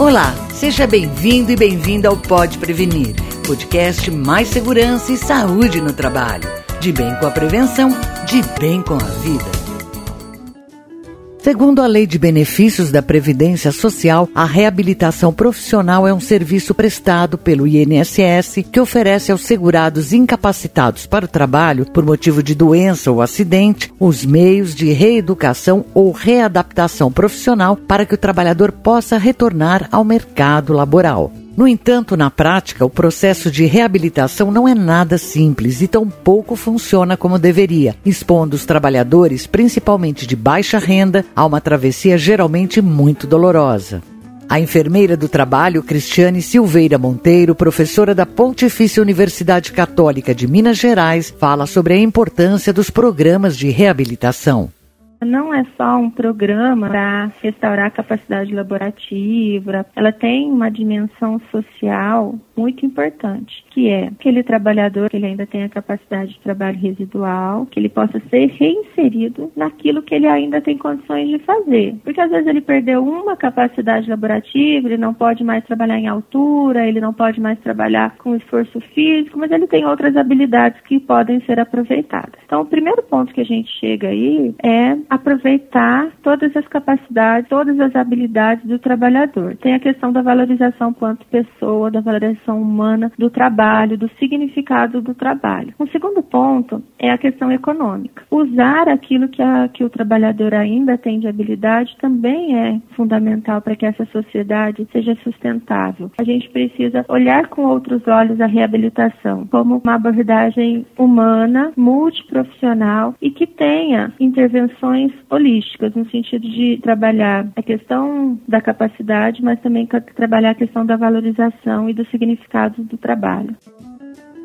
Olá, seja bem-vindo e bem-vinda ao Pode Prevenir, podcast mais segurança e saúde no trabalho. De bem com a prevenção, de bem com a vida. Segundo a Lei de Benefícios da Previdência Social, a reabilitação profissional é um serviço prestado pelo INSS que oferece aos segurados incapacitados para o trabalho por motivo de doença ou acidente os meios de reeducação ou readaptação profissional para que o trabalhador possa retornar ao mercado laboral. No entanto, na prática, o processo de reabilitação não é nada simples e tampouco funciona como deveria, expondo os trabalhadores, principalmente de baixa renda, a uma travessia geralmente muito dolorosa. A enfermeira do trabalho, Cristiane Silveira Monteiro, professora da Pontifícia Universidade Católica de Minas Gerais, fala sobre a importância dos programas de reabilitação. Não é só um programa para restaurar a capacidade laborativa, ela tem uma dimensão social muito importante, que é aquele trabalhador que ele ainda tem a capacidade de trabalho residual, que ele possa ser reinserido naquilo que ele ainda tem condições de fazer. Porque às vezes ele perdeu uma capacidade laborativa, ele não pode mais trabalhar em altura, ele não pode mais trabalhar com esforço físico, mas ele tem outras habilidades que podem ser aproveitadas. Então, o primeiro ponto que a gente chega aí é aproveitar todas as capacidades, todas as habilidades do trabalhador. Tem a questão da valorização quanto pessoa, da valorização humana do trabalho, do significado do trabalho. Um segundo ponto é a questão econômica. Usar aquilo que, a, que o trabalhador ainda tem de habilidade também é fundamental para que essa sociedade seja sustentável. A gente precisa olhar com outros olhos a reabilitação como uma abordagem humana, multiprofissional e que tenha intervenções holísticas no sentido de trabalhar a questão da capacidade, mas também trabalhar a questão da valorização e do significado do trabalho.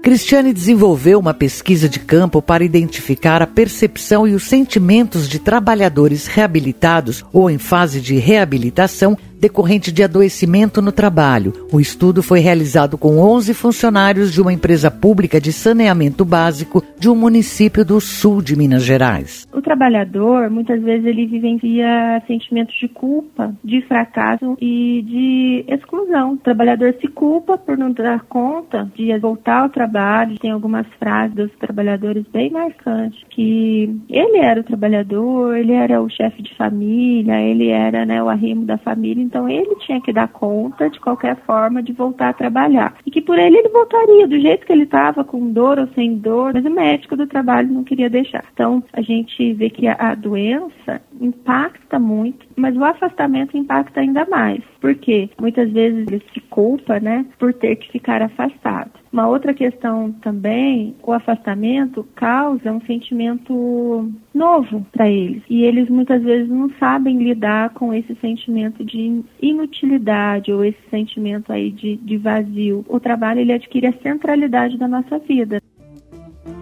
Cristiane desenvolveu uma pesquisa de campo para identificar a percepção e os sentimentos de trabalhadores reabilitados ou em fase de reabilitação decorrente de adoecimento no trabalho. O estudo foi realizado com 11 funcionários de uma empresa pública de saneamento básico de um município do sul de Minas Gerais. O trabalhador, muitas vezes, ele vivencia sentimentos de culpa, de fracasso e de exclusão. O trabalhador se culpa por não dar conta de voltar ao trabalho. Tem algumas frases dos trabalhadores bem marcantes, que ele era o trabalhador, ele era o chefe de família, ele era né, o arrimo da família, então ele tinha que dar conta de qualquer forma de voltar a trabalhar. E que por ele ele voltaria do jeito que ele estava, com dor ou sem dor, mas o médico do trabalho não queria deixar. Então a gente vê que a, a doença impacta muito, mas o afastamento impacta ainda mais. Porque muitas vezes ele se culpa, né, por ter que ficar afastado. Uma outra questão também, o afastamento causa um sentimento novo para eles. E eles muitas vezes não sabem lidar com esse sentimento de inutilidade ou esse sentimento aí de, de vazio. O trabalho ele adquire a centralidade da nossa vida.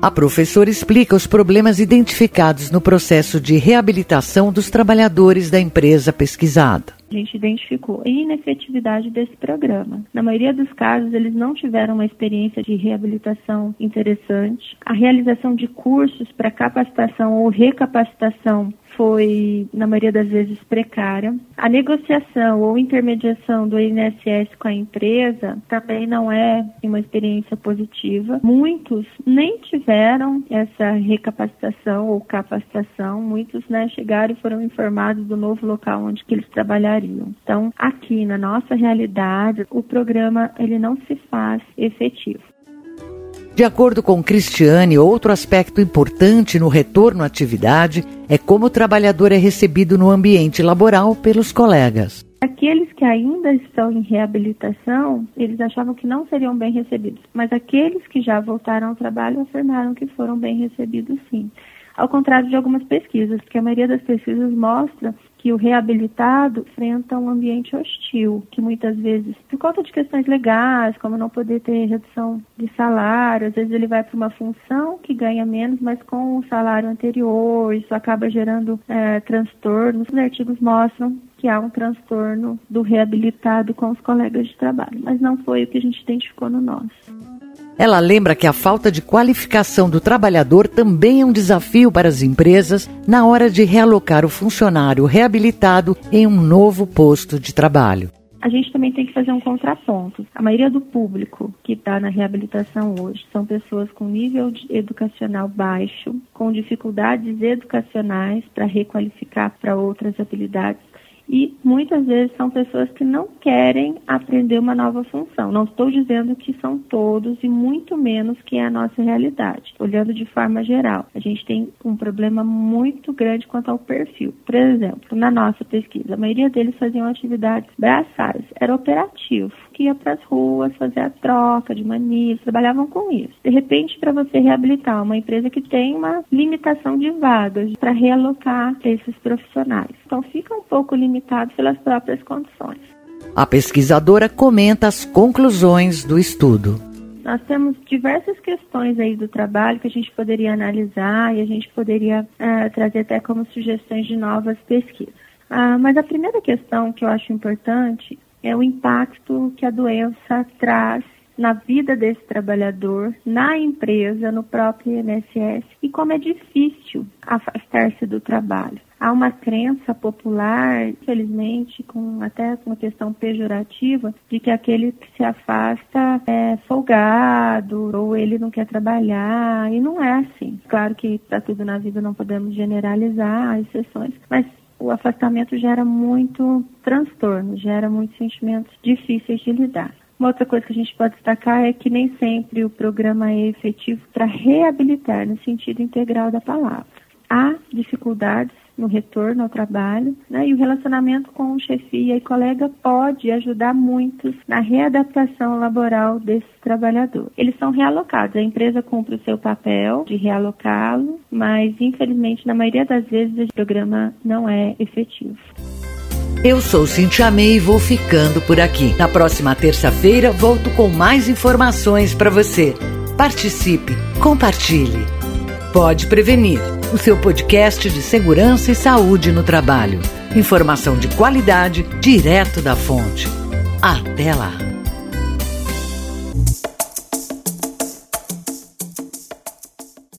A professora explica os problemas identificados no processo de reabilitação dos trabalhadores da empresa pesquisada. A gente identificou a inefetividade desse programa. Na maioria dos casos, eles não tiveram uma experiência de reabilitação interessante. A realização de cursos para capacitação ou recapacitação foi, na maioria das vezes, precária. A negociação ou intermediação do INSS com a empresa também não é uma experiência positiva. Muitos nem tiveram essa recapacitação ou capacitação. Muitos né, chegaram e foram informados do novo local onde que eles trabalhariam. Então, aqui na nossa realidade, o programa ele não se faz efetivo. De acordo com Cristiane, outro aspecto importante no retorno à atividade é como o trabalhador é recebido no ambiente laboral pelos colegas. Aqueles que ainda estão em reabilitação, eles achavam que não seriam bem recebidos, mas aqueles que já voltaram ao trabalho afirmaram que foram bem recebidos sim. Ao contrário de algumas pesquisas, porque a maioria das pesquisas mostra que o reabilitado enfrenta um ambiente hostil, que muitas vezes, por conta de questões legais, como não poder ter redução de salário, às vezes ele vai para uma função que ganha menos, mas com o salário anterior, isso acaba gerando é, transtornos. Os artigos mostram que há um transtorno do reabilitado com os colegas de trabalho, mas não foi o que a gente identificou no nosso. Ela lembra que a falta de qualificação do trabalhador também é um desafio para as empresas na hora de realocar o funcionário reabilitado em um novo posto de trabalho a gente também tem que fazer um contraponto. A maioria do público que está na reabilitação hoje são pessoas com nível educacional baixo, com dificuldades educacionais para requalificar para outras habilidades e muitas vezes são pessoas que não querem aprender uma nova função. Não estou dizendo que são todos e muito menos que é a nossa realidade. Olhando de forma geral, a gente tem um problema muito grande quanto ao perfil. Por exemplo, na nossa pesquisa, a maioria deles faziam atividades braçais, era operativo, que ia para as ruas fazer a troca de manias, trabalhavam com isso. De repente, para você reabilitar uma empresa que tem uma limitação de vagas para realocar esses profissionais. Então fica um pouco limitado pelas próprias condições. A pesquisadora comenta as conclusões do estudo. Nós temos diversas questões aí do trabalho que a gente poderia analisar e a gente poderia uh, trazer até como sugestões de novas pesquisas. Uh, mas a primeira questão que eu acho importante é o impacto que a doença traz na vida desse trabalhador, na empresa, no próprio INSS e como é difícil afastar-se do trabalho. Há uma crença popular, infelizmente, com até uma questão pejorativa, de que aquele que se afasta é folgado ou ele não quer trabalhar, e não é assim. Claro que para tudo na vida não podemos generalizar exceções, mas o afastamento gera muito transtorno, gera muitos sentimentos difíceis de lidar. Uma outra coisa que a gente pode destacar é que nem sempre o programa é efetivo para reabilitar no sentido integral da palavra. Há dificuldades no retorno ao trabalho, né? e o relacionamento com o chefia e colega pode ajudar muito na readaptação laboral desse trabalhador. Eles são realocados, a empresa cumpre o seu papel de realocá-lo, mas infelizmente na maioria das vezes o programa não é efetivo. Eu sou Cintia May e vou ficando por aqui. Na próxima terça-feira volto com mais informações para você. Participe, compartilhe. Pode prevenir. O seu podcast de segurança e saúde no trabalho. Informação de qualidade direto da fonte. Até lá.